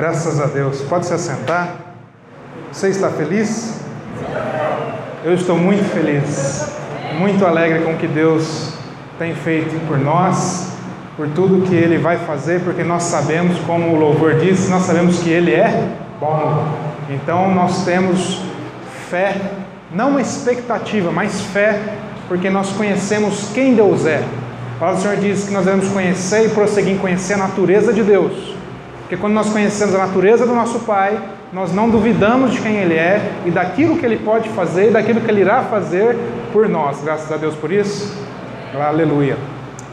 Graças a Deus. Pode se assentar. Você está feliz? Eu estou muito feliz, muito alegre com o que Deus tem feito por nós, por tudo que Ele vai fazer, porque nós sabemos, como o louvor diz, nós sabemos que Ele é bom. Então nós temos fé, não uma expectativa, mas fé, porque nós conhecemos quem Deus é. A palavra do Senhor diz que nós devemos conhecer e prosseguir em conhecer a natureza de Deus. Porque quando nós conhecemos a natureza do nosso Pai, nós não duvidamos de quem Ele é e daquilo que Ele pode fazer e daquilo que Ele irá fazer por nós. Graças a Deus por isso. Aleluia.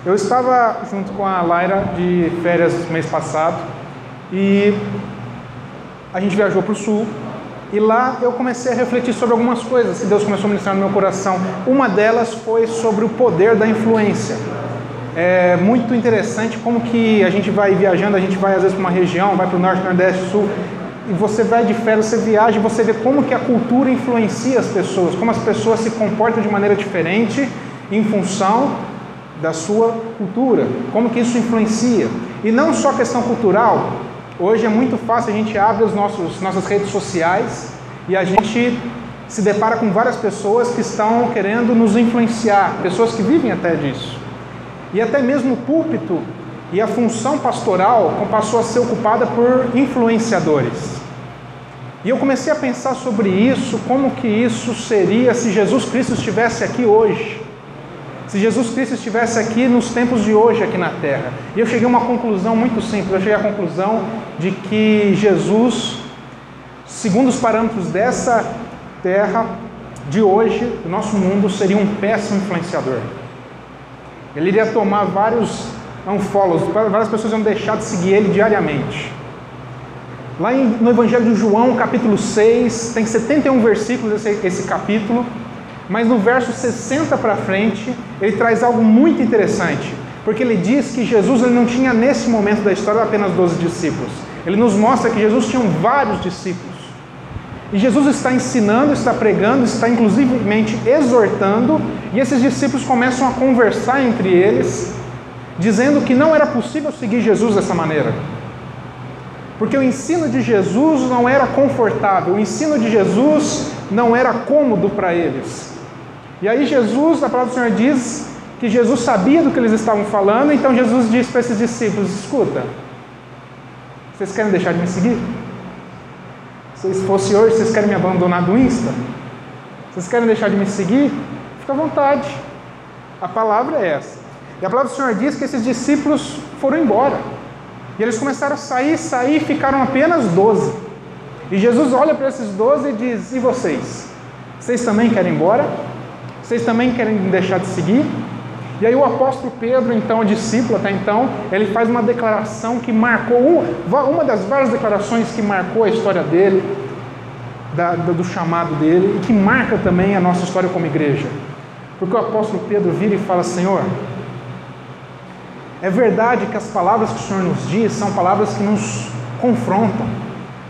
Eu estava junto com a Laira de férias mês passado e a gente viajou para o sul e lá eu comecei a refletir sobre algumas coisas que Deus começou a ministrar no meu coração. Uma delas foi sobre o poder da influência. É muito interessante como que a gente vai viajando, a gente vai às vezes para uma região, vai para o norte, nordeste, sul, e você vai de férias, você viaja você vê como que a cultura influencia as pessoas, como as pessoas se comportam de maneira diferente em função da sua cultura, como que isso influencia. E não só questão cultural, hoje é muito fácil, a gente abre as nossos, nossas redes sociais e a gente se depara com várias pessoas que estão querendo nos influenciar, pessoas que vivem até disso. E até mesmo o púlpito e a função pastoral passou a ser ocupada por influenciadores. E eu comecei a pensar sobre isso, como que isso seria se Jesus Cristo estivesse aqui hoje. Se Jesus Cristo estivesse aqui nos tempos de hoje aqui na terra. E eu cheguei a uma conclusão muito simples. Eu cheguei à conclusão de que Jesus, segundo os parâmetros dessa terra de hoje, do nosso mundo, seria um péssimo influenciador. Ele iria tomar vários unfollows, várias pessoas iam deixar de seguir ele diariamente. Lá no Evangelho de João, capítulo 6, tem 71 versículos esse, esse capítulo, mas no verso 60 para frente, ele traz algo muito interessante, porque ele diz que Jesus ele não tinha nesse momento da história apenas 12 discípulos. Ele nos mostra que Jesus tinha vários discípulos. E Jesus está ensinando, está pregando, está inclusivemente exortando, e esses discípulos começam a conversar entre eles, dizendo que não era possível seguir Jesus dessa maneira. Porque o ensino de Jesus não era confortável, o ensino de Jesus não era cômodo para eles. E aí Jesus, a palavra do Senhor diz que Jesus sabia do que eles estavam falando, então Jesus disse para esses discípulos: escuta, vocês querem deixar de me seguir? Se fosse hoje, vocês querem me abandonar do Insta? Vocês querem deixar de me seguir? Fica à vontade. A palavra é essa. E a palavra do Senhor diz que esses discípulos foram embora. E eles começaram a sair, sair, ficaram apenas doze. E Jesus olha para esses doze e diz: E vocês? Vocês também querem ir embora? Vocês também querem deixar de seguir? E aí o apóstolo Pedro, então, discípulo até então, ele faz uma declaração que marcou, uma das várias declarações que marcou a história dele, da, do chamado dele, e que marca também a nossa história como igreja. Porque o apóstolo Pedro vira e fala, Senhor, é verdade que as palavras que o Senhor nos diz são palavras que nos confrontam,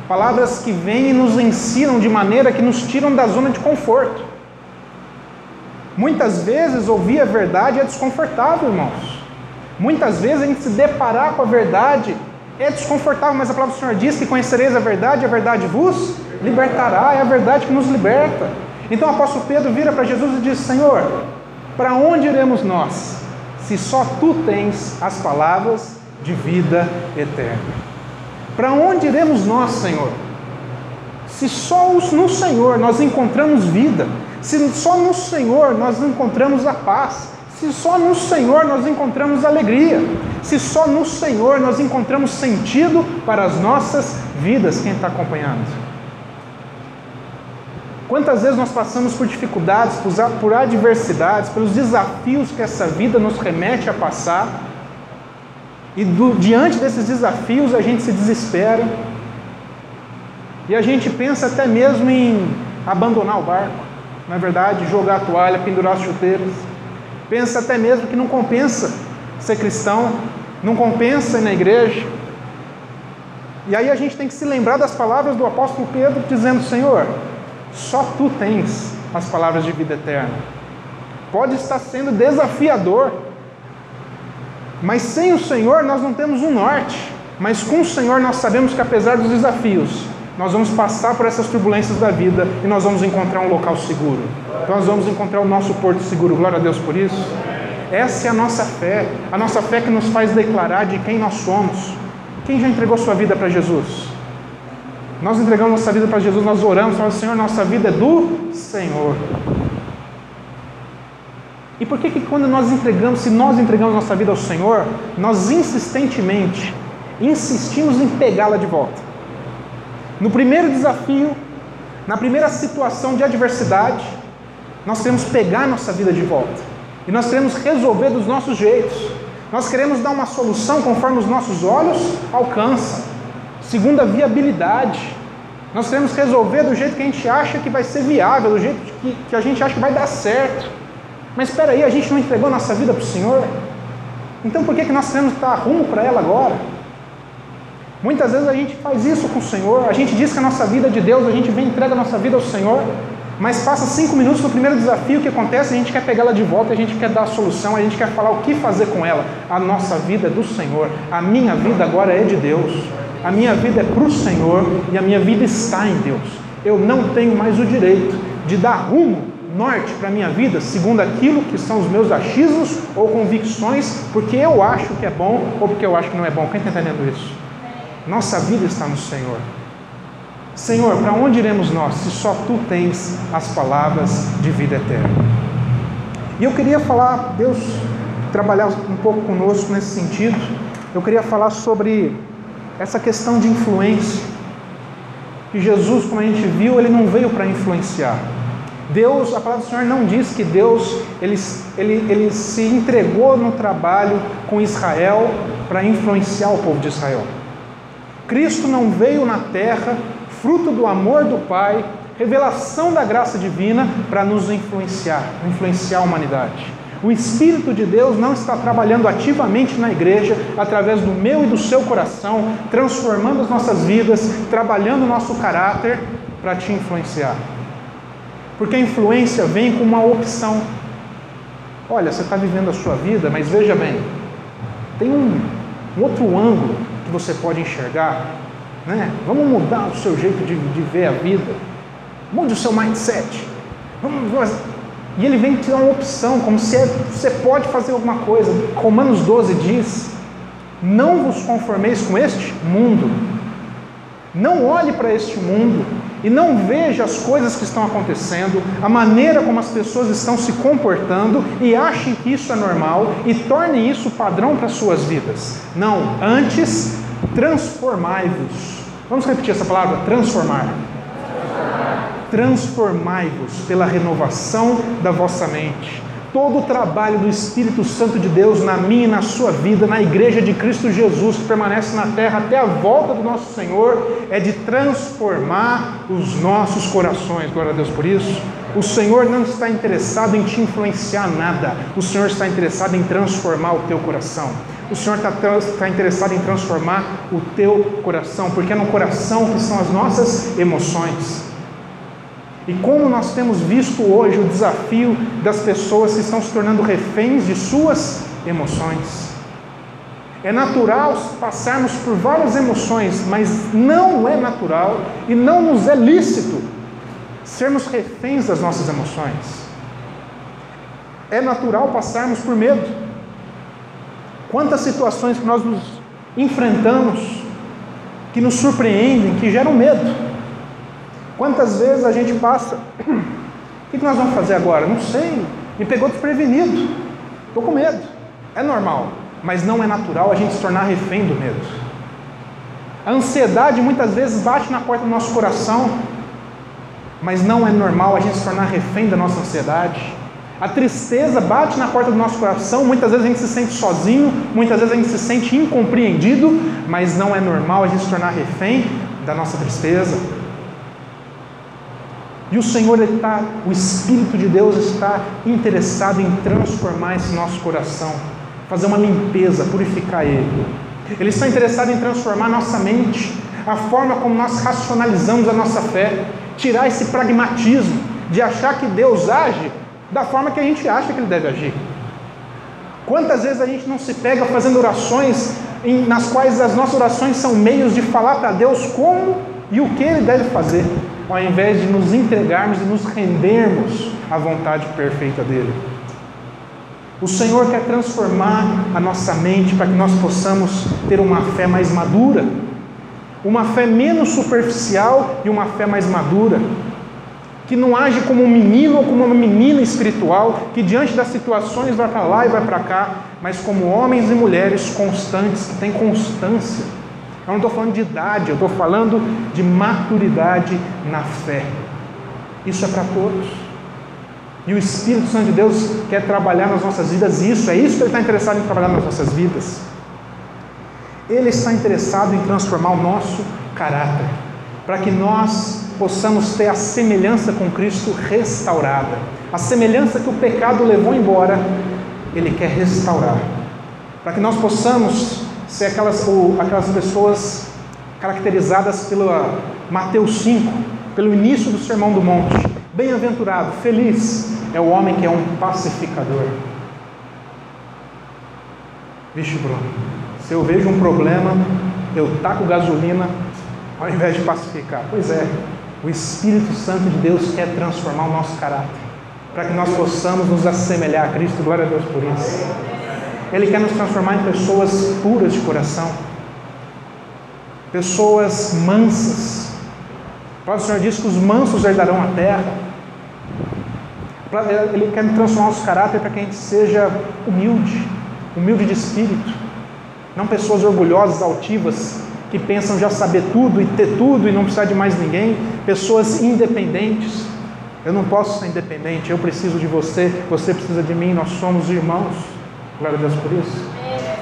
palavras que vêm e nos ensinam de maneira que nos tiram da zona de conforto. Muitas vezes ouvir a verdade é desconfortável, irmãos. Muitas vezes a gente se deparar com a verdade é desconfortável, mas a palavra do Senhor diz que conhecereis a verdade, a verdade vos libertará, é a verdade que nos liberta. Então o apóstolo Pedro vira para Jesus e diz: Senhor, para onde iremos nós, se só tu tens as palavras de vida eterna? Para onde iremos nós, Senhor? Se só no Senhor nós encontramos vida, se só no Senhor nós encontramos a paz, se só no Senhor nós encontramos alegria, se só no Senhor nós encontramos sentido para as nossas vidas, quem está acompanhando? Quantas vezes nós passamos por dificuldades, por adversidades, pelos desafios que essa vida nos remete a passar, e do, diante desses desafios a gente se desespera, e a gente pensa até mesmo em abandonar o barco não é verdade? Jogar a toalha, pendurar as chuteiras. Pensa até mesmo que não compensa ser cristão, não compensa ir na igreja. E aí a gente tem que se lembrar das palavras do apóstolo Pedro dizendo: Senhor, só tu tens as palavras de vida eterna. Pode estar sendo desafiador, mas sem o Senhor nós não temos um norte, Mas com o Senhor nós sabemos que apesar dos desafios, nós vamos passar por essas turbulências da vida e nós vamos encontrar um local seguro. Nós vamos encontrar o nosso porto seguro. Glória a Deus por isso. Essa é a nossa fé, a nossa fé que nos faz declarar de quem nós somos. Quem já entregou sua vida para Jesus? Nós entregamos nossa vida para Jesus, nós oramos, falamos, Senhor, nossa vida é do Senhor. E por que, que quando nós entregamos, se nós entregamos nossa vida ao Senhor, nós insistentemente insistimos em pegá-la de volta? No primeiro desafio, na primeira situação de adversidade, nós queremos pegar nossa vida de volta. E nós queremos resolver dos nossos jeitos. Nós queremos dar uma solução conforme os nossos olhos alcançam, segundo a viabilidade. Nós queremos resolver do jeito que a gente acha que vai ser viável, do jeito que, que a gente acha que vai dar certo. Mas espera aí, a gente não entregou nossa vida para o Senhor? Então por que, que nós queremos dar rumo para ela agora? Muitas vezes a gente faz isso com o Senhor, a gente diz que a nossa vida é de Deus, a gente vem e entrega a nossa vida ao Senhor, mas passa cinco minutos no primeiro desafio, que acontece? A gente quer pegar ela de volta, a gente quer dar a solução, a gente quer falar o que fazer com ela. A nossa vida é do Senhor, a minha vida agora é de Deus, a minha vida é para o Senhor e a minha vida está em Deus. Eu não tenho mais o direito de dar rumo norte para a minha vida segundo aquilo que são os meus achismos ou convicções, porque eu acho que é bom ou porque eu acho que não é bom. Quem está entendendo isso? Nossa vida está no Senhor. Senhor, para onde iremos nós se só tu tens as palavras de vida eterna? E eu queria falar, Deus trabalhar um pouco conosco nesse sentido. Eu queria falar sobre essa questão de influência. Que Jesus, como a gente viu, ele não veio para influenciar. Deus, a palavra do Senhor não diz que Deus ele, ele, ele se entregou no trabalho com Israel para influenciar o povo de Israel. Cristo não veio na terra, fruto do amor do Pai, revelação da graça divina, para nos influenciar, influenciar a humanidade. O Espírito de Deus não está trabalhando ativamente na igreja, através do meu e do seu coração, transformando as nossas vidas, trabalhando o nosso caráter para te influenciar. Porque a influência vem com uma opção. Olha, você está vivendo a sua vida, mas veja bem, tem um, um outro ângulo que você pode enxergar. Né? Vamos mudar o seu jeito de, de ver a vida. Mude o seu mindset. Vamos, e ele vem te dar uma opção, como se é, você pode fazer alguma coisa. Romanos 12 diz: Não vos conformeis com este mundo. Não olhe para este mundo e não veja as coisas que estão acontecendo, a maneira como as pessoas estão se comportando e achem que isso é normal e tornem isso padrão para suas vidas. Não, antes transformai-vos. Vamos repetir essa palavra? Transformar. Transformai-vos pela renovação da vossa mente todo o trabalho do Espírito Santo de Deus na minha e na sua vida, na igreja de Cristo Jesus que permanece na terra até a volta do nosso Senhor, é de transformar os nossos corações. Glória a Deus por isso. O Senhor não está interessado em te influenciar nada, o Senhor está interessado em transformar o teu coração. O Senhor está, está interessado em transformar o teu coração, porque é no coração que são as nossas emoções. E como nós temos visto hoje o desafio das pessoas que estão se tornando reféns de suas emoções. É natural passarmos por várias emoções, mas não é natural e não nos é lícito sermos reféns das nossas emoções. É natural passarmos por medo. Quantas situações que nós nos enfrentamos que nos surpreendem, que geram medo. Quantas vezes a gente passa, o que nós vamos fazer agora? Não sei, me pegou desprevenido, estou com medo. É normal, mas não é natural a gente se tornar refém do medo. A ansiedade muitas vezes bate na porta do nosso coração, mas não é normal a gente se tornar refém da nossa ansiedade. A tristeza bate na porta do nosso coração, muitas vezes a gente se sente sozinho, muitas vezes a gente se sente incompreendido, mas não é normal a gente se tornar refém da nossa tristeza. E o Senhor está, o Espírito de Deus está interessado em transformar esse nosso coração, fazer uma limpeza, purificar ele. Ele está interessado em transformar nossa mente, a forma como nós racionalizamos a nossa fé, tirar esse pragmatismo de achar que Deus age da forma que a gente acha que ele deve agir. Quantas vezes a gente não se pega fazendo orações nas quais as nossas orações são meios de falar para Deus como e o que Ele deve fazer, ao invés de nos entregarmos e nos rendermos à vontade perfeita dEle. O Senhor quer transformar a nossa mente para que nós possamos ter uma fé mais madura, uma fé menos superficial e uma fé mais madura que não age como um menino ou como uma menina espiritual, que diante das situações vai para lá e vai para cá, mas como homens e mulheres constantes, que têm constância. Eu não estou falando de idade, eu estou falando de maturidade na fé. Isso é para todos. E o Espírito Santo de Deus quer trabalhar nas nossas vidas isso, é isso que Ele está interessado em trabalhar nas nossas vidas. Ele está interessado em transformar o nosso caráter, para que nós possamos ter a semelhança com Cristo restaurada. A semelhança que o pecado levou embora, Ele quer restaurar. Para que nós possamos ser aquelas, ou, aquelas pessoas caracterizadas pelo Mateus 5, pelo início do Sermão do Monte. Bem-aventurado, feliz é o homem que é um pacificador. Vixe, Bruno, se eu vejo um problema, eu taco gasolina ao invés de pacificar. Pois é, o Espírito Santo de Deus quer transformar o nosso caráter, para que nós possamos nos assemelhar a Cristo. Glória a Deus por isso. Ele quer nos transformar em pessoas puras de coração, pessoas mansas. O próprio Senhor diz que os mansos herdarão a terra. Ele quer transformar nosso caráter para que a gente seja humilde, humilde de espírito, não pessoas orgulhosas, altivas, que pensam já saber tudo e ter tudo e não precisar de mais ninguém, pessoas independentes. Eu não posso ser independente, eu preciso de você, você precisa de mim, nós somos irmãos. Glória a Deus por isso.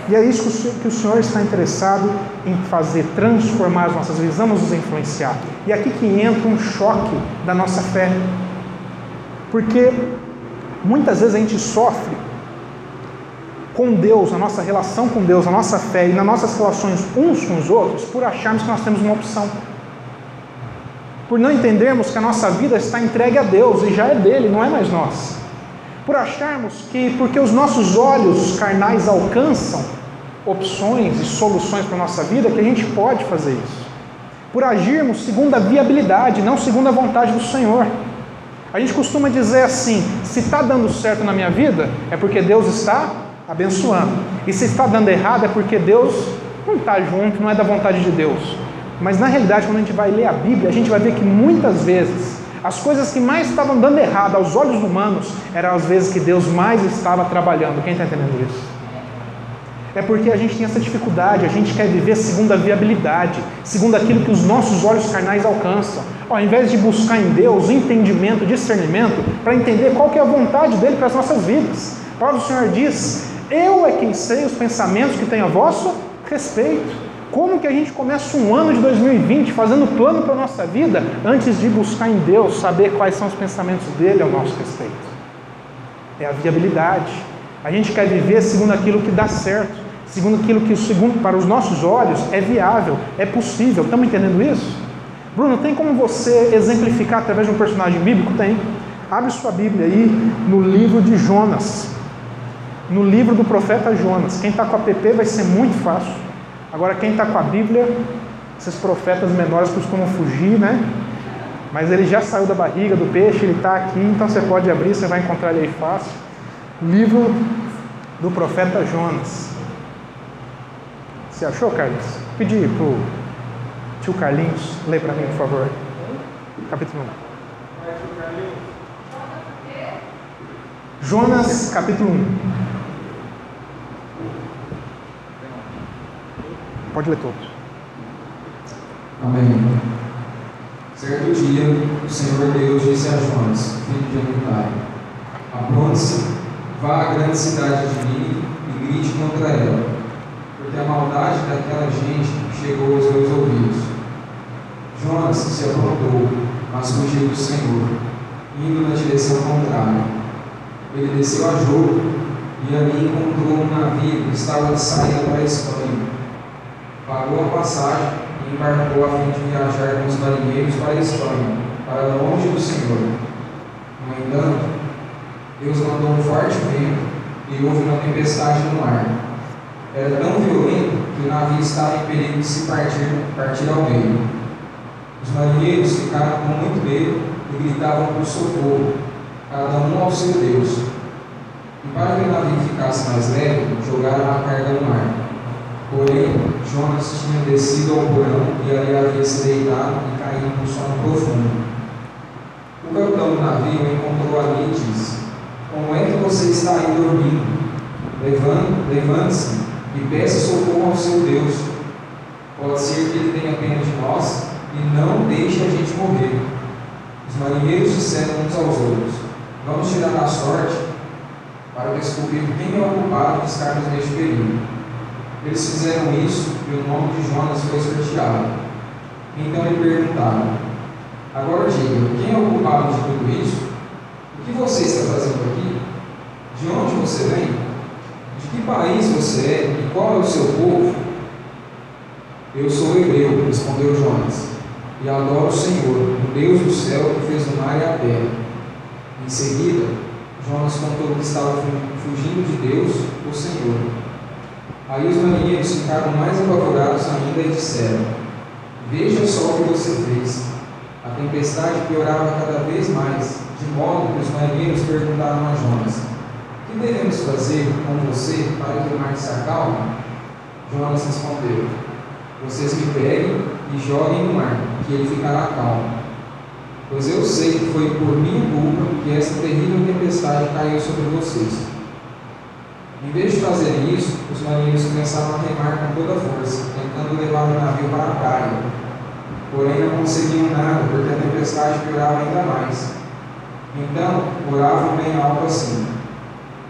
E é isso que o Senhor está interessado em fazer, transformar as nossas vidas, vamos nos influenciar. E aqui que entra um choque da nossa fé. Porque muitas vezes a gente sofre com Deus, a nossa relação com Deus, a nossa fé e nas nossas relações uns com os outros, por acharmos que nós temos uma opção. Por não entendermos que a nossa vida está entregue a Deus e já é dele, não é mais nós. Por acharmos que, porque os nossos olhos carnais alcançam opções e soluções para a nossa vida, que a gente pode fazer isso. Por agirmos segundo a viabilidade, não segundo a vontade do Senhor. A gente costuma dizer assim: se está dando certo na minha vida, é porque Deus está abençoando. E se está dando errado é porque Deus não está junto, não é da vontade de Deus. Mas na realidade, quando a gente vai ler a Bíblia, a gente vai ver que muitas vezes as coisas que mais estavam dando errado aos olhos humanos eram as vezes que Deus mais estava trabalhando. Quem está entendendo isso? É porque a gente tem essa dificuldade, a gente quer viver segundo a viabilidade, segundo aquilo que os nossos olhos carnais alcançam. Ao invés de buscar em Deus entendimento, discernimento, para entender qual que é a vontade dele para as nossas vidas. A palavra do Senhor diz eu é quem sei os pensamentos que tenho a vosso respeito. Como que a gente começa um ano de 2020 fazendo plano para a nossa vida antes de buscar em Deus saber quais são os pensamentos dele ao nosso respeito? É a viabilidade. A gente quer viver segundo aquilo que dá certo, segundo aquilo que segundo para os nossos olhos é viável, é possível. Estamos entendendo isso? Bruno, tem como você exemplificar através de um personagem bíblico? Tem. Abre sua Bíblia aí no livro de Jonas no livro do profeta Jonas. Quem está com a PP vai ser muito fácil. Agora, quem está com a Bíblia, esses profetas menores costumam fugir, né? Mas ele já saiu da barriga do peixe, ele está aqui, então você pode abrir, você vai encontrar ele aí fácil. Livro do profeta Jonas. Você achou, Carlos? Pedi para o tio Carlinhos ler para mim, por favor. Capítulo 1. Jonas, capítulo 1. Pode ler todos. Amém. Certo dia, o Senhor Deus disse a Jonas, filho de Amitai: Apronte-se, vá à grande cidade de Nínive e grite contra ela, porque a maldade daquela gente chegou aos meus ouvidos. Jonas se aprontou, mas fugiu do Senhor, indo na direção contrária. Ele desceu a jogo e ali encontrou um navio que estava saída para a Espanha pagou a passagem e embarcou a fim de viajar com os marinheiros para a Espanha, para longe do Senhor. No entanto, Deus mandou um forte vento e houve uma tempestade no mar. Era tão violento que o navio estava em perigo de se partir, partir ao meio. Os marinheiros ficaram com muito medo e gritavam por socorro, cada um ao seu Deus. E para que o navio ficasse mais leve, jogaram a carga no mar. Porém, Jonas tinha descido ao porão e ali havia se deitado e caído num sono profundo. O capitão do navio encontrou ali e disse: Como é que você está aí dormindo? Levante-se e peça socorro ao seu Deus. Pode ser que ele tenha pena de nós e não deixe a gente morrer. Os marinheiros disseram uns aos outros: Vamos tirar a sorte para descobrir quem é o culpado de estarmos neste perigo. Eles fizeram isso e o nome de Jonas foi sorteado. Então lhe perguntaram: Agora diga, quem é o culpado de tudo isso? O que você está fazendo aqui? De onde você vem? De que país você é e qual é o seu povo? Eu sou hebreu, respondeu Jonas, e adoro o Senhor, o Deus do céu que fez o mar e a terra. Em seguida, Jonas contou que estava fugindo de Deus, o Senhor. Aí os marinheiros ficaram mais apavorados ainda e disseram: Veja só o que você fez. A tempestade piorava cada vez mais, de modo que os marinheiros perguntaram a Jonas: que devemos fazer com você para que o mar se acalme? Jonas respondeu: Vocês me peguem e joguem no mar, que ele ficará calmo pois eu sei que foi por minha culpa que essa terrível tempestade caiu sobre vocês. Em vez de fazerem isso, os marinheiros começaram a remar com toda a força, tentando levar o navio para a praia. Porém, não conseguiam nada, porque a tempestade piorava ainda mais. Então, oravam bem alto assim: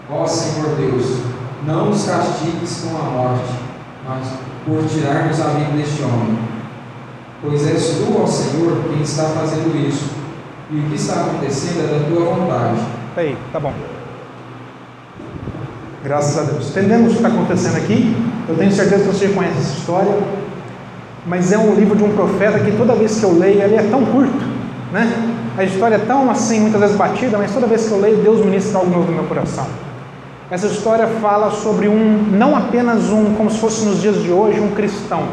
Ó Senhor Deus, não nos castigues com a morte, mas por tirarmos a vida deste homem pois és tu, ó Senhor, quem está fazendo isso, e o que está acontecendo é da tua vontade. Aí, tá bom. Graças a Deus. Entendemos o que está acontecendo aqui. Eu tenho certeza que você conhece essa história. Mas é um livro de um profeta que toda vez que eu leio, ele é tão curto, né? A história é tão assim, muitas vezes batida, mas toda vez que eu leio, Deus ministra algo novo no meu coração. Essa história fala sobre um, não apenas um, como se fosse nos dias de hoje, um cristão,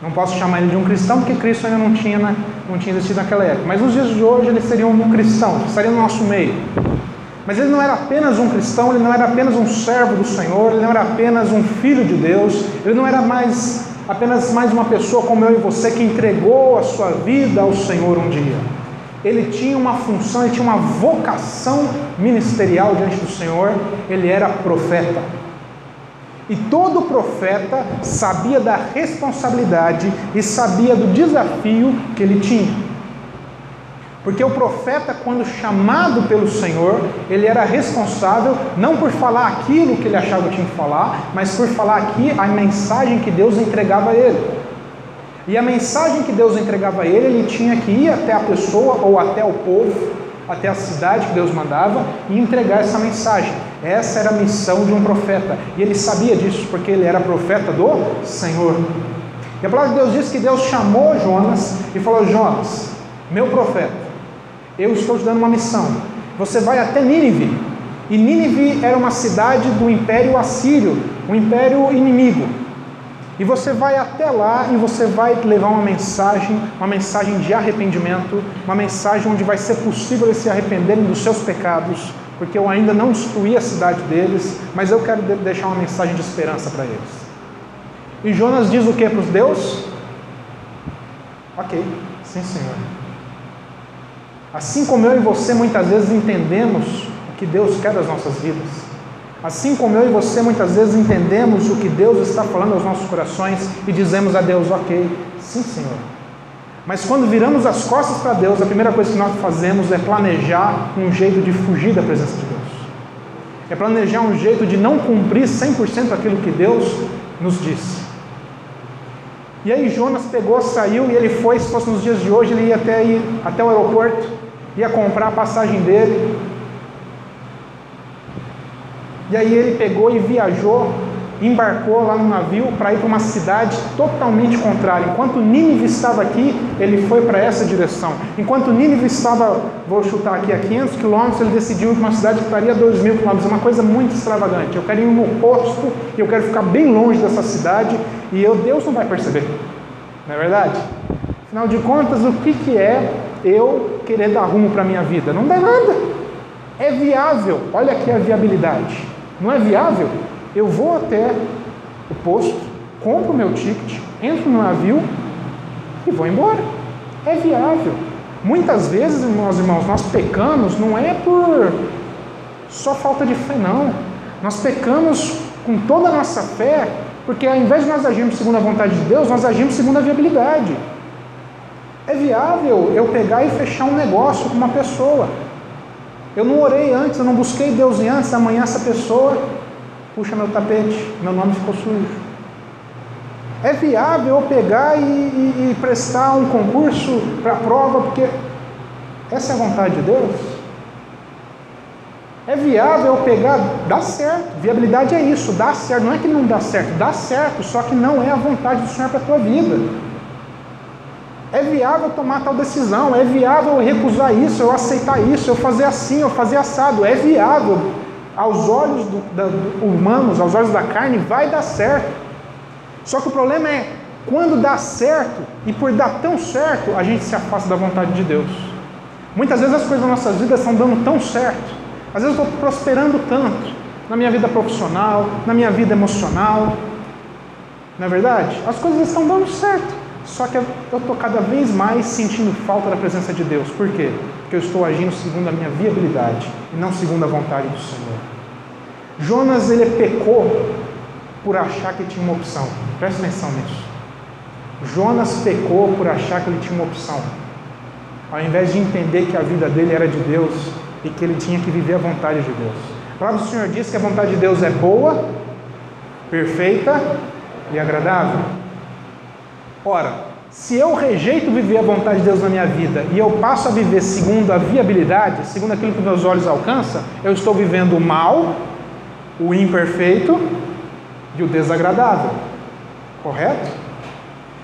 não posso chamar ele de um cristão porque Cristo ainda não tinha, né, não tinha existido naquela época. Mas nos dias de hoje ele seria um cristão, estaria no nosso meio. Mas ele não era apenas um cristão, ele não era apenas um servo do Senhor, ele não era apenas um filho de Deus, ele não era mais apenas mais uma pessoa como eu e você que entregou a sua vida ao Senhor um dia. Ele tinha uma função, ele tinha uma vocação ministerial diante do Senhor, ele era profeta. E todo profeta sabia da responsabilidade e sabia do desafio que ele tinha. Porque o profeta, quando chamado pelo Senhor, ele era responsável não por falar aquilo que ele achava que tinha que falar, mas por falar aqui a mensagem que Deus entregava a ele. E a mensagem que Deus entregava a ele, ele tinha que ir até a pessoa ou até o povo, até a cidade que Deus mandava e entregar essa mensagem. Essa era a missão de um profeta. E ele sabia disso porque ele era profeta do Senhor. E a palavra de Deus diz que Deus chamou Jonas e falou: Jonas, meu profeta, eu estou te dando uma missão. Você vai até Nínive. E Nínive era uma cidade do Império Assírio, um império inimigo. E você vai até lá e você vai levar uma mensagem, uma mensagem de arrependimento, uma mensagem onde vai ser possível eles se arrependerem dos seus pecados porque eu ainda não destruí a cidade deles, mas eu quero deixar uma mensagem de esperança para eles. E Jonas diz o que para os Deus? Ok, sim, Senhor. Assim como eu e você muitas vezes entendemos o que Deus quer das nossas vidas, assim como eu e você muitas vezes entendemos o que Deus está falando aos nossos corações e dizemos a Deus, ok, sim, Senhor. Mas quando viramos as costas para Deus, a primeira coisa que nós fazemos é planejar um jeito de fugir da presença de Deus. É planejar um jeito de não cumprir 100% aquilo que Deus nos disse. E aí Jonas pegou, saiu e ele foi, se fosse nos dias de hoje, ele ia até, ir, até o aeroporto, ia comprar a passagem dele. E aí ele pegou e viajou embarcou lá no navio para ir para uma cidade totalmente contrária. Enquanto Nínive estava aqui, ele foi para essa direção. Enquanto Nínive estava, vou chutar aqui, a 500 quilômetros, ele decidiu ir para uma cidade que estaria a 2 mil quilômetros. Uma coisa muito extravagante. Eu quero ir no oposto, eu quero ficar bem longe dessa cidade e eu, Deus não vai perceber. Não é verdade? Afinal de contas, o que, que é eu querer dar rumo para a minha vida? Não dá nada. É viável. Olha aqui a viabilidade. Não é viável? Eu vou até o posto, compro meu ticket, entro no navio e vou embora. É viável. Muitas vezes, meus irmãos, nós pecamos não é por só falta de fé, não. Nós pecamos com toda a nossa fé, porque ao invés de nós agirmos segundo a vontade de Deus, nós agimos segundo a viabilidade. É viável eu pegar e fechar um negócio com uma pessoa. Eu não orei antes, eu não busquei Deus antes, amanhã essa pessoa puxa meu tapete, meu nome ficou sujo. É viável eu pegar e, e, e prestar um concurso para prova, porque essa é a vontade de Deus? É viável eu pegar, dá certo, viabilidade é isso, dá certo, não é que não dá certo, dá certo, só que não é a vontade do Senhor para a tua vida. É viável tomar tal decisão, é viável eu recusar isso, eu aceitar isso, eu fazer assim, eu fazer assado, é viável aos olhos do, da, humanos, aos olhos da carne, vai dar certo. Só que o problema é quando dá certo e por dar tão certo, a gente se afasta da vontade de Deus. Muitas vezes as coisas das nossas vidas estão dando tão certo. Às vezes eu estou prosperando tanto na minha vida profissional, na minha vida emocional. Não é verdade? As coisas estão dando certo. Só que eu estou cada vez mais sentindo falta da presença de Deus. Por quê? Porque eu estou agindo segundo a minha viabilidade e não segundo a vontade do Senhor. Jonas ele pecou por achar que tinha uma opção. Presta atenção nisso. Jonas pecou por achar que ele tinha uma opção. Ao invés de entender que a vida dele era de Deus e que ele tinha que viver a vontade de Deus. A palavra do Senhor diz que a vontade de Deus é boa, perfeita e agradável. Ora, se eu rejeito viver a vontade de Deus na minha vida e eu passo a viver segundo a viabilidade, segundo aquilo que meus olhos alcançam, eu estou vivendo o mal, o imperfeito e o desagradável. Correto?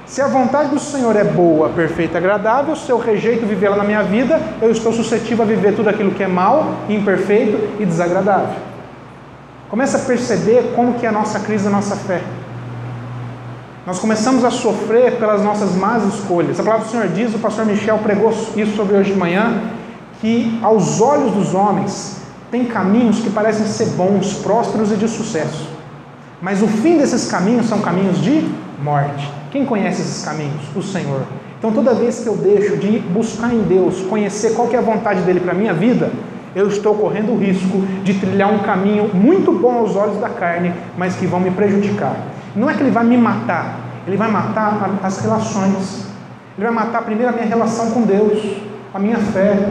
Se a vontade do Senhor é boa, perfeita e agradável, se eu rejeito vivê-la na minha vida, eu estou suscetível a viver tudo aquilo que é mal, imperfeito e desagradável. Começa a perceber como que é a nossa crise da nossa fé. Nós começamos a sofrer pelas nossas más escolhas. A palavra do Senhor diz, o pastor Michel pregou isso sobre hoje de manhã, que aos olhos dos homens tem caminhos que parecem ser bons, prósperos e de sucesso. Mas o fim desses caminhos são caminhos de morte. Quem conhece esses caminhos? O Senhor. Então toda vez que eu deixo de buscar em Deus, conhecer qual é a vontade dele para a minha vida, eu estou correndo o risco de trilhar um caminho muito bom aos olhos da carne, mas que vão me prejudicar. Não é que ele vai me matar, ele vai matar as relações. Ele vai matar primeiro a minha relação com Deus, a minha fé.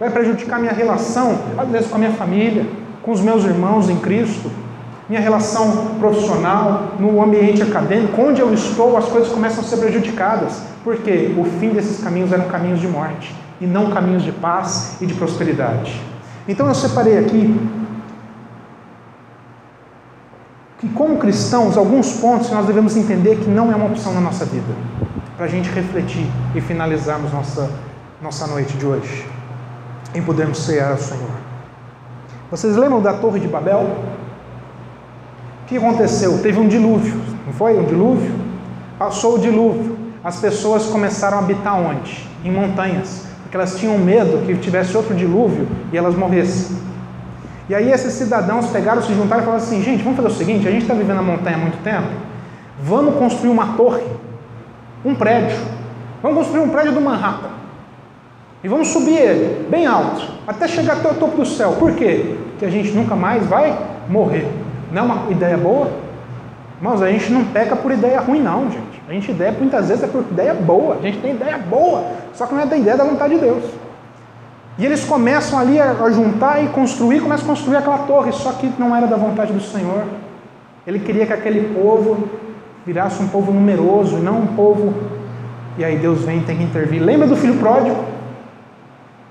Vai prejudicar a minha relação, às vezes, com a minha família, com os meus irmãos em Cristo, minha relação profissional, no ambiente acadêmico, onde eu estou, as coisas começam a ser prejudicadas. Porque o fim desses caminhos eram caminhos de morte e não caminhos de paz e de prosperidade. Então eu separei aqui que, como cristãos, alguns pontos nós devemos entender que não é uma opção na nossa vida, para a gente refletir e finalizarmos nossa, nossa noite de hoje, em podermos cear ao Senhor. Vocês lembram da Torre de Babel? O que aconteceu? Teve um dilúvio, não foi? Um dilúvio? Passou o dilúvio. As pessoas começaram a habitar onde? Em montanhas, porque elas tinham medo que tivesse outro dilúvio e elas morressem. E aí esses cidadãos pegaram, se juntaram e falaram assim, gente, vamos fazer o seguinte, a gente está vivendo na montanha há muito tempo, vamos construir uma torre, um prédio, vamos construir um prédio do Manhattan. E vamos subir ele, bem alto, até chegar até o topo do céu. Por quê? Porque a gente nunca mais vai morrer. Não é uma ideia boa? Mas a gente não peca por ideia ruim, não, gente. A gente ideia muitas vezes é por ideia boa. A gente tem ideia boa, só que não é da ideia da vontade de Deus. E eles começam ali a, juntar e construir, começam a construir aquela torre, só que não era da vontade do Senhor. Ele queria que aquele povo virasse um povo numeroso, e não um povo. E aí Deus vem e tem que intervir. Lembra do filho pródigo?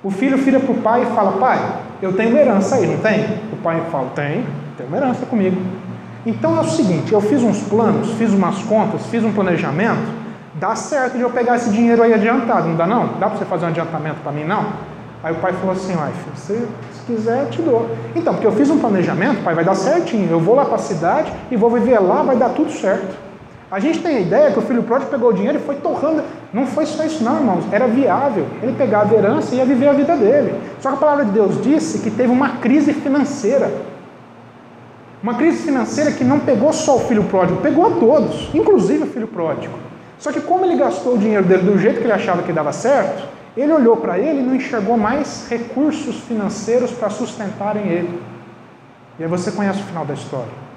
O filho vira para o pai e fala: Pai, eu tenho uma herança aí, não tem? O pai fala: Tem, tem uma herança comigo. Então é o seguinte: eu fiz uns planos, fiz umas contas, fiz um planejamento, dá certo de eu pegar esse dinheiro aí adiantado, não dá não? Dá para você fazer um adiantamento para mim não? Aí o pai falou assim: ai, filho, se, se quiser, te dou. Então, porque eu fiz um planejamento, pai, vai dar certinho. Eu vou lá para a cidade e vou viver lá, vai dar tudo certo. A gente tem a ideia que o filho pródigo pegou o dinheiro e foi torrando. Não foi só isso, não, irmãos. Era viável. Ele pegava a herança e ia viver a vida dele. Só que a palavra de Deus disse que teve uma crise financeira. Uma crise financeira que não pegou só o filho pródigo, pegou a todos, inclusive o filho pródigo. Só que como ele gastou o dinheiro dele do jeito que ele achava que dava certo, ele olhou para ele e não enxergou mais recursos financeiros para sustentarem ele. E aí você conhece o final da história.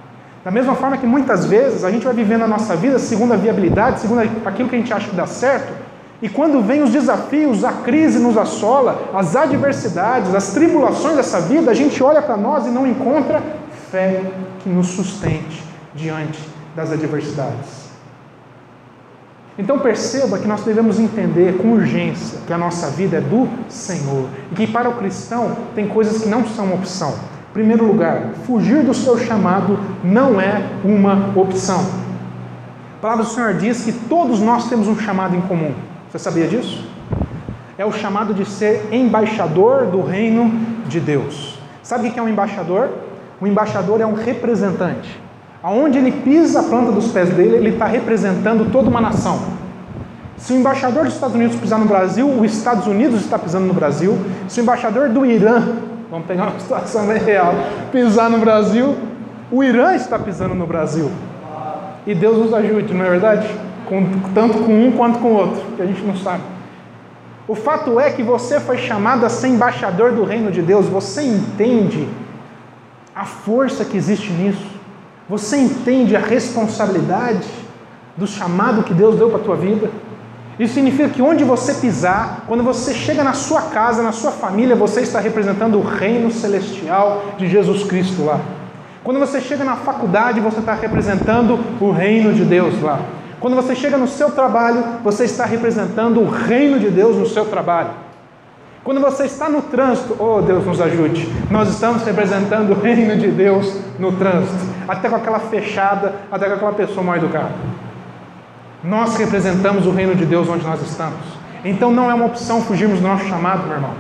Da mesma forma que muitas vezes a gente vai vivendo a nossa vida segundo a viabilidade, segundo aquilo que a gente acha que dá certo, e quando vem os desafios, a crise nos assola, as adversidades, as tribulações dessa vida, a gente olha para nós e não encontra fé que nos sustente diante das adversidades. Então perceba que nós devemos entender com urgência que a nossa vida é do Senhor e que para o cristão tem coisas que não são opção. Primeiro lugar, fugir do seu chamado não é uma opção. A palavra do Senhor diz que todos nós temos um chamado em comum. Você sabia disso? É o chamado de ser embaixador do reino de Deus. Sabe o que é um embaixador? O embaixador é um representante. Aonde ele pisa a planta dos pés dele, ele está representando toda uma nação. Se o embaixador dos Estados Unidos pisar no Brasil, os Estados Unidos está pisando no Brasil. Se o embaixador do Irã Vamos pegar uma situação bem real. Pisar no Brasil, o Irã está pisando no Brasil. E Deus nos ajude, não é verdade? Com, tanto com um quanto com o outro, que a gente não sabe. O fato é que você foi chamado a ser embaixador do reino de Deus. Você entende a força que existe nisso? Você entende a responsabilidade do chamado que Deus deu para a tua vida? Isso significa que onde você pisar, quando você chega na sua casa, na sua família, você está representando o reino celestial de Jesus Cristo lá. Quando você chega na faculdade, você está representando o reino de Deus lá. Quando você chega no seu trabalho, você está representando o reino de Deus no seu trabalho. Quando você está no trânsito, oh Deus nos ajude, nós estamos representando o reino de Deus no trânsito, até com aquela fechada, até com aquela pessoa mal educada. Nós representamos o reino de Deus onde nós estamos. Então não é uma opção fugirmos do nosso chamado, meu irmão.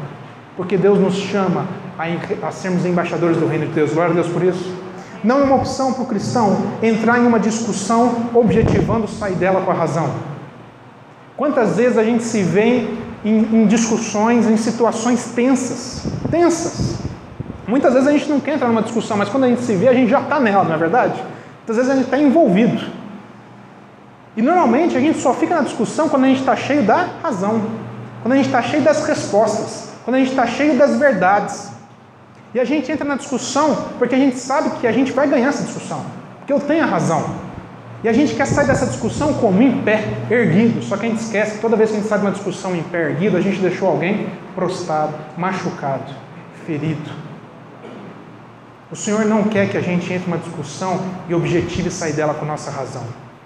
Porque Deus nos chama a, a sermos embaixadores do reino de Deus. Glória a Deus por isso. Não é uma opção para o cristão entrar em uma discussão objetivando sair dela com a razão. Quantas vezes a gente se vê em, em discussões, em situações tensas, tensas. Muitas vezes a gente não quer entrar numa discussão, mas quando a gente se vê, a gente já está nela, não é verdade? Muitas vezes a gente está envolvido. E normalmente a gente só fica na discussão quando a gente está cheio da razão, quando a gente está cheio das respostas, quando a gente está cheio das verdades. E a gente entra na discussão porque a gente sabe que a gente vai ganhar essa discussão, porque eu tenho a razão. E a gente quer sair dessa discussão como em pé, erguido. Só que a gente esquece que toda vez que a gente sai de uma discussão em pé erguido, a gente deixou alguém prostrado, machucado, ferido. O Senhor não quer que a gente entre numa discussão e objetive sair dela com nossa razão.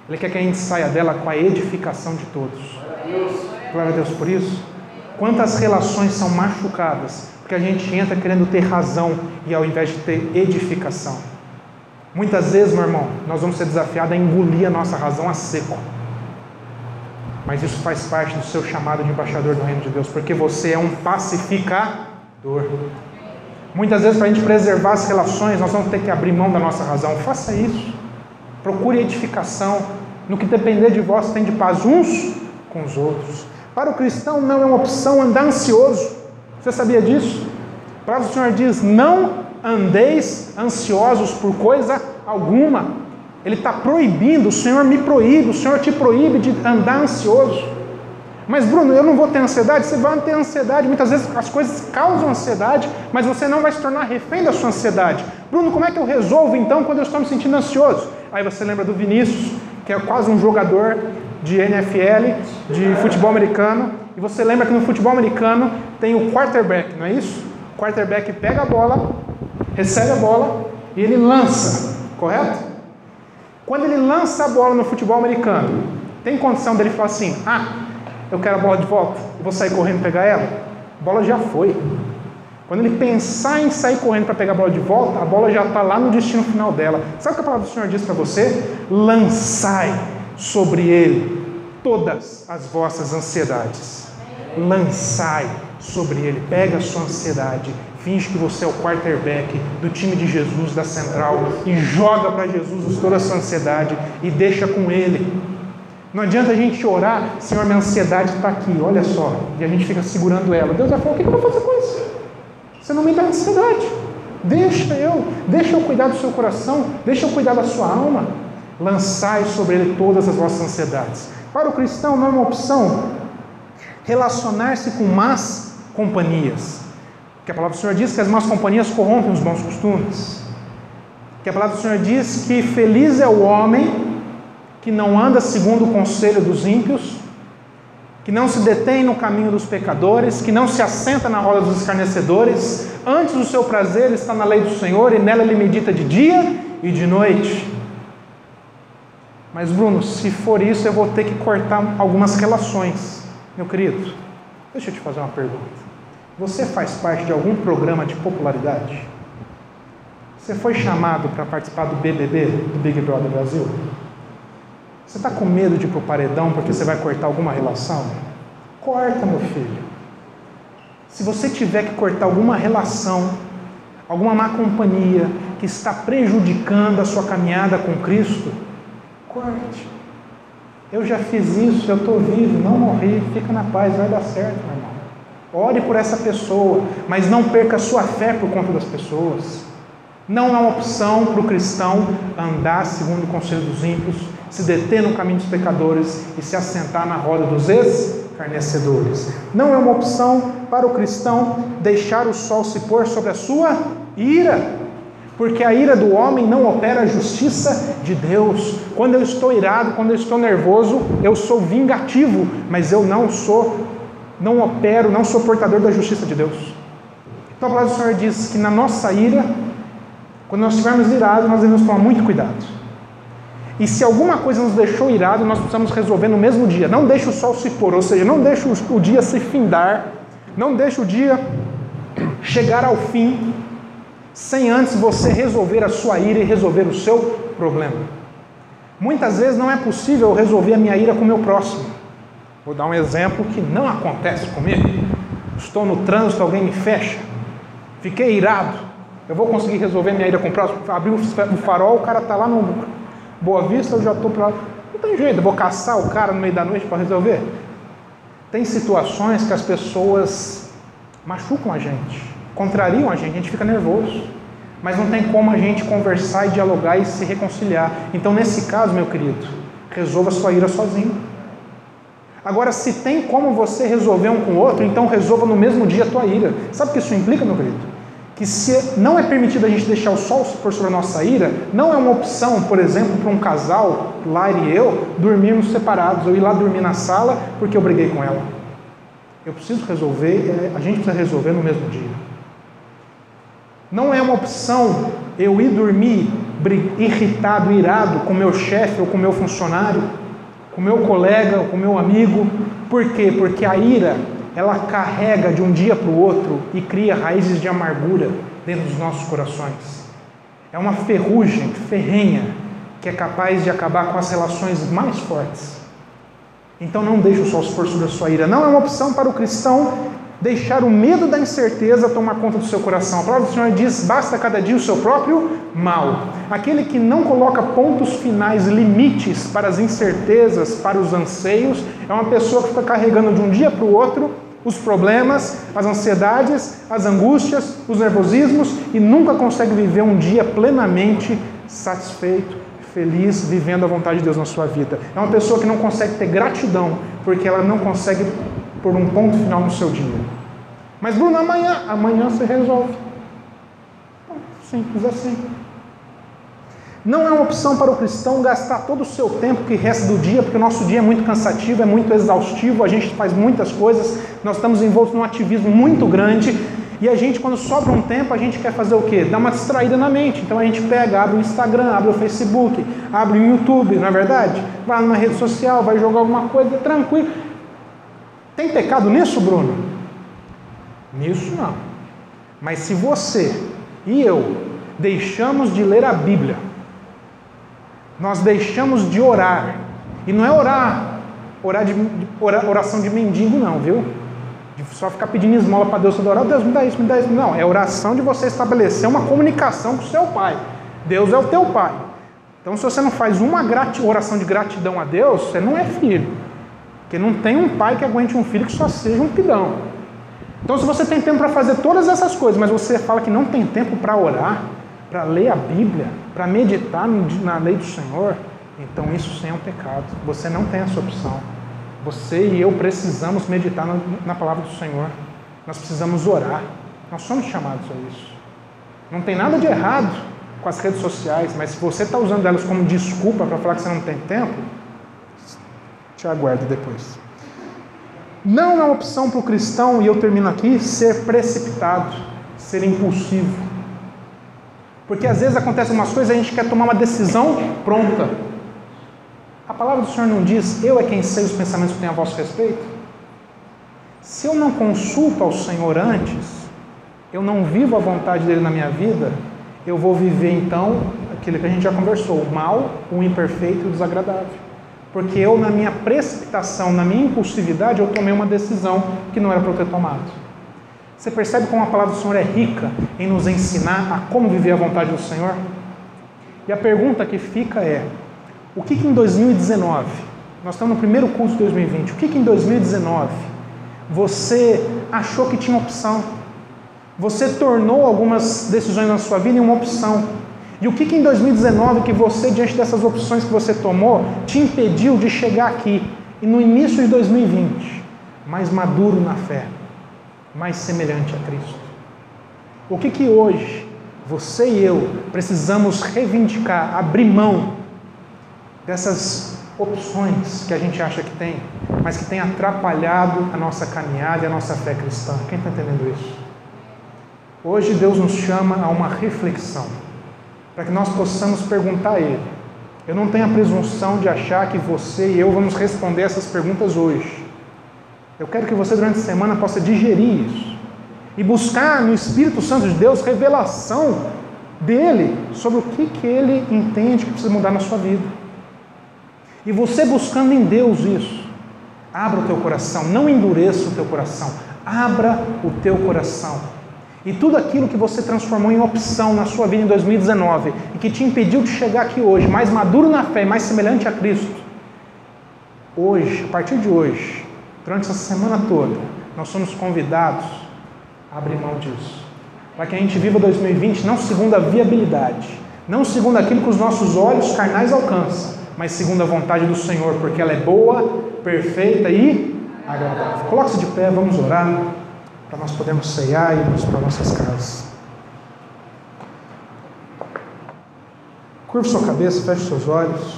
Ele quer que a gente saia dela com a edificação de todos. Glória a Deus por isso. Quantas relações são machucadas porque a gente entra querendo ter razão e ao invés de ter edificação. Muitas vezes, meu irmão, nós vamos ser desafiados a engolir a nossa razão a seco. Mas isso faz parte do seu chamado de embaixador do reino de Deus, porque você é um pacificador. Muitas vezes, para a gente preservar as relações, nós vamos ter que abrir mão da nossa razão. Faça isso. Procure edificação. No que depender de vós, tem de paz uns com os outros. Para o cristão não é uma opção andar ansioso. Você sabia disso? A palavra do Senhor diz: Não andeis ansiosos por coisa alguma. Ele está proibindo, o Senhor me proíbe, o Senhor te proíbe de andar ansioso. Mas, Bruno, eu não vou ter ansiedade. Você vai ter ansiedade. Muitas vezes as coisas causam ansiedade, mas você não vai se tornar refém da sua ansiedade. Bruno, como é que eu resolvo então quando eu estou me sentindo ansioso? Aí você lembra do Vinícius, que é quase um jogador de NFL, de futebol americano. E você lembra que no futebol americano tem o quarterback, não é isso? O quarterback pega a bola, recebe a bola e ele lança, correto? Quando ele lança a bola no futebol americano, tem condição dele falar assim: ah, eu quero a bola de volta, vou sair correndo pegar ela. A bola já foi. Quando ele pensar em sair correndo para pegar a bola de volta, a bola já está lá no destino final dela. Sabe o que a palavra do Senhor diz para você? Lançai sobre ele todas as vossas ansiedades. Lançai sobre ele. Pega a sua ansiedade. Finge que você é o quarterback do time de Jesus, da central, e joga para Jesus toda a sua ansiedade e deixa com ele. Não adianta a gente orar, Senhor, minha ansiedade está aqui, olha só, e a gente fica segurando ela. Deus vai falar: o que eu vou fazer com isso? Você não me dá ansiedade. Deixa eu, deixa eu cuidar do seu coração, deixa eu cuidar da sua alma. Lançai sobre ele todas as vossas ansiedades. Para o cristão não é uma opção relacionar-se com más companhias. Que a palavra do Senhor diz que as más companhias corrompem os bons costumes. Que a palavra do Senhor diz que feliz é o homem que não anda segundo o conselho dos ímpios, que não se detém no caminho dos pecadores, que não se assenta na roda dos escarnecedores, antes o seu prazer está na lei do Senhor e nela ele medita de dia e de noite. Mas, Bruno, se for isso, eu vou ter que cortar algumas relações. Meu querido, deixa eu te fazer uma pergunta. Você faz parte de algum programa de popularidade? Você foi chamado para participar do BBB, do Big Brother Brasil? Você está com medo de ir para o paredão porque você vai cortar alguma relação? Corta, meu filho. Se você tiver que cortar alguma relação, alguma má companhia que está prejudicando a sua caminhada com Cristo, corte. Eu já fiz isso, eu estou vivo, não morri, fica na paz, vai dar certo. Ore por essa pessoa, mas não perca sua fé por conta das pessoas. Não é uma opção para o cristão andar segundo o conselho dos ímpios, se deter no caminho dos pecadores e se assentar na roda dos escarnecedores. Não é uma opção para o cristão deixar o sol se pôr sobre a sua ira, porque a ira do homem não opera a justiça de Deus. Quando eu estou irado, quando eu estou nervoso, eu sou vingativo, mas eu não sou, não opero, não sou portador da justiça de Deus. Então a palavra do Senhor diz que na nossa ira quando nós estivermos irados, nós devemos tomar muito cuidado. E se alguma coisa nos deixou irado, nós precisamos resolver no mesmo dia. Não deixe o sol se pôr, ou seja, não deixe o dia se findar, não deixe o dia chegar ao fim, sem antes você resolver a sua ira e resolver o seu problema. Muitas vezes não é possível resolver a minha ira com o meu próximo. Vou dar um exemplo que não acontece comigo. Estou no trânsito, alguém me fecha, fiquei irado. Eu vou conseguir resolver minha ida com o próximo? Abrir o farol, o cara está lá no Boa Vista, eu já estou para. Não tem jeito, eu vou caçar o cara no meio da noite para resolver. Tem situações que as pessoas machucam a gente, contrariam a gente, a gente fica nervoso. Mas não tem como a gente conversar e dialogar e se reconciliar. Então, nesse caso, meu querido, resolva sua ira sozinho. Agora, se tem como você resolver um com o outro, então resolva no mesmo dia a tua ira. Sabe o que isso implica, meu querido? que se não é permitido a gente deixar o sol pôr sobre a nossa ira, não é uma opção, por exemplo, para um casal, Laire e eu, dormirmos separados, ou ir lá dormir na sala porque eu briguei com ela. Eu preciso resolver, é, a gente precisa resolver no mesmo dia. Não é uma opção eu ir dormir irritado, irado com meu chefe ou com meu funcionário, com meu colega com meu amigo. Por quê? Porque a ira ela carrega de um dia para o outro e cria raízes de amargura dentro dos nossos corações. É uma ferrugem ferrenha que é capaz de acabar com as relações mais fortes. Então não deixe o sol se pôr sobre a sua ira. Não é uma opção para o cristão deixar o medo da incerteza tomar conta do seu coração. A palavra do Senhor diz: basta cada dia o seu próprio mal. Aquele que não coloca pontos finais, limites para as incertezas, para os anseios, é uma pessoa que fica carregando de um dia para o outro os problemas, as ansiedades, as angústias, os nervosismos e nunca consegue viver um dia plenamente satisfeito, feliz, vivendo a vontade de Deus na sua vida. É uma pessoa que não consegue ter gratidão porque ela não consegue pôr um ponto final no seu dia. Mas Bruno, amanhã, amanhã você resolve. Simples assim. Não é uma opção para o cristão gastar todo o seu tempo que resta do dia, porque o nosso dia é muito cansativo, é muito exaustivo, a gente faz muitas coisas, nós estamos envoltos num ativismo muito grande, e a gente, quando sobra um tempo, a gente quer fazer o quê? Dar uma distraída na mente. Então a gente pega, abre o Instagram, abre o Facebook, abre o YouTube, não é verdade? Vai numa rede social, vai jogar alguma coisa, tranquilo. Tem pecado nisso, Bruno? Nisso não. Mas se você e eu deixamos de ler a Bíblia, nós deixamos de orar, e não é orar, orar de oração de mendigo, não, viu? De só ficar pedindo esmola para Deus toda hora, oh, Deus me dá isso, me dá isso. Não, é oração de você estabelecer uma comunicação com o seu pai. Deus é o teu pai. Então, se você não faz uma oração de gratidão a Deus, você não é filho. Porque não tem um pai que aguente um filho que só seja um pidão. Então, se você tem tempo para fazer todas essas coisas, mas você fala que não tem tempo para orar, para ler a Bíblia, para meditar na lei do Senhor, então isso sim é um pecado. Você não tem essa opção. Você e eu precisamos meditar na, palavra do Senhor. Nós precisamos orar. Nós somos chamados a isso. Não tem nada de errado com as redes sociais, mas se você está usando elas como desculpa para falar que você não tem tempo, te aguarde depois. Não é opção para o cristão, e eu termino aqui, ser precipitado, ser impulsivo. Porque às vezes acontecem umas coisas e a gente quer tomar uma decisão pronta. A palavra do Senhor não diz, eu é quem sei os pensamentos que tenho a vosso respeito? Se eu não consulto ao Senhor antes, eu não vivo a vontade dele na minha vida, eu vou viver então aquilo que a gente já conversou, o mal, o imperfeito e o desagradável. Porque eu, na minha precipitação, na minha impulsividade, eu tomei uma decisão que não era para eu ter tomado. Você percebe como a palavra do Senhor é rica em nos ensinar a como viver a vontade do Senhor? E a pergunta que fica é: o que, que em 2019, nós estamos no primeiro curso de 2020, o que, que em 2019 você achou que tinha opção? Você tornou algumas decisões na sua vida em uma opção. E o que, que em 2019 que você, diante dessas opções que você tomou, te impediu de chegar aqui e no início de 2020, mais maduro na fé, mais semelhante a Cristo? O que que hoje você e eu precisamos reivindicar, abrir mão dessas opções que a gente acha que tem, mas que tem atrapalhado a nossa caminhada e a nossa fé cristã? Quem está entendendo isso? Hoje Deus nos chama a uma reflexão, para que nós possamos perguntar a Ele. Eu não tenho a presunção de achar que você e eu vamos responder essas perguntas hoje. Eu quero que você durante a semana possa digerir isso e buscar no Espírito Santo de Deus revelação dele sobre o que, que ele entende que precisa mudar na sua vida. E você buscando em Deus isso, abra o teu coração, não endureça o teu coração, abra o teu coração e tudo aquilo que você transformou em opção na sua vida em 2019 e que te impediu de chegar aqui hoje, mais maduro na fé, mais semelhante a Cristo, hoje, a partir de hoje, durante essa semana toda, nós somos convidados a abrir mão disso. Para que a gente viva 2020 não segundo a viabilidade, não segundo aquilo que os nossos olhos carnais alcançam, mas segundo a vontade do Senhor, porque ela é boa, perfeita e agradável. Coloque-se de pé, vamos orar para nós podermos ceiar e irmos para nossas casas. Curva sua cabeça, feche seus olhos.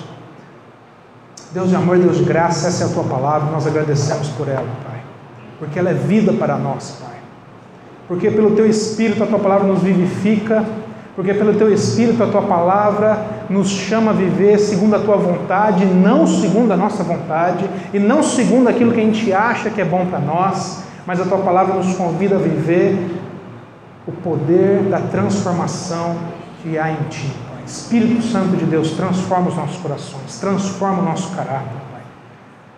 Deus de amor, Deus de graça, essa é a tua palavra, nós agradecemos por ela, Pai, porque ela é vida para nós, Pai. Porque pelo teu Espírito a tua palavra nos vivifica, porque pelo teu Espírito a tua palavra nos chama a viver segundo a tua vontade, não segundo a nossa vontade, e não segundo aquilo que a gente acha que é bom para nós, mas a tua palavra nos convida a viver o poder da transformação que há em ti. Pai. Espírito Santo de Deus, transforma os nossos corações, transforma o nosso caráter, Pai.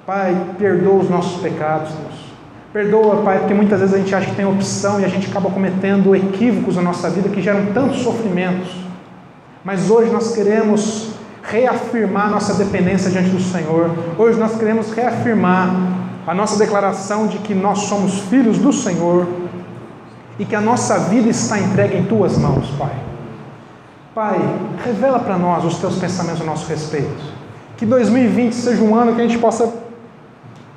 Pai, perdoa os nossos pecados, Deus. Perdoa, Pai, porque muitas vezes a gente acha que tem opção e a gente acaba cometendo equívocos na nossa vida que geram tantos sofrimentos. Mas hoje nós queremos reafirmar nossa dependência diante do Senhor. Hoje nós queremos reafirmar a nossa declaração de que nós somos filhos do Senhor e que a nossa vida está entregue em tuas mãos, Pai. Pai, revela para nós os teus pensamentos a nosso respeito. Que 2020 seja um ano que a gente possa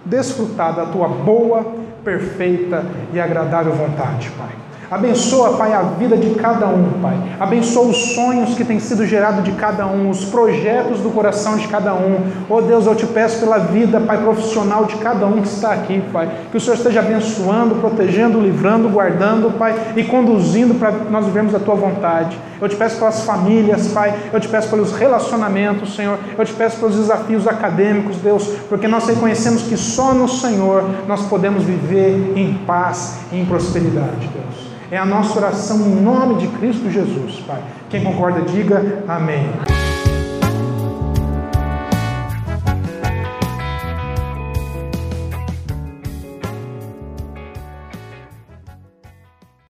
desfrutar da tua boa, perfeita e agradável vontade, Pai. Abençoa, Pai, a vida de cada um, Pai. Abençoa os sonhos que têm sido gerados de cada um, os projetos do coração de cada um. Oh Deus, eu te peço pela vida, Pai, profissional de cada um que está aqui, Pai. Que o Senhor esteja abençoando, protegendo, livrando, guardando, Pai, e conduzindo para nós vivermos a tua vontade. Eu te peço pelas famílias, Pai. Eu te peço pelos relacionamentos, Senhor. Eu te peço pelos desafios acadêmicos, Deus, porque nós reconhecemos que só no Senhor nós podemos viver em paz e em prosperidade, Deus. É a nossa oração em nome de Cristo Jesus, Pai. Quem concorda, diga amém.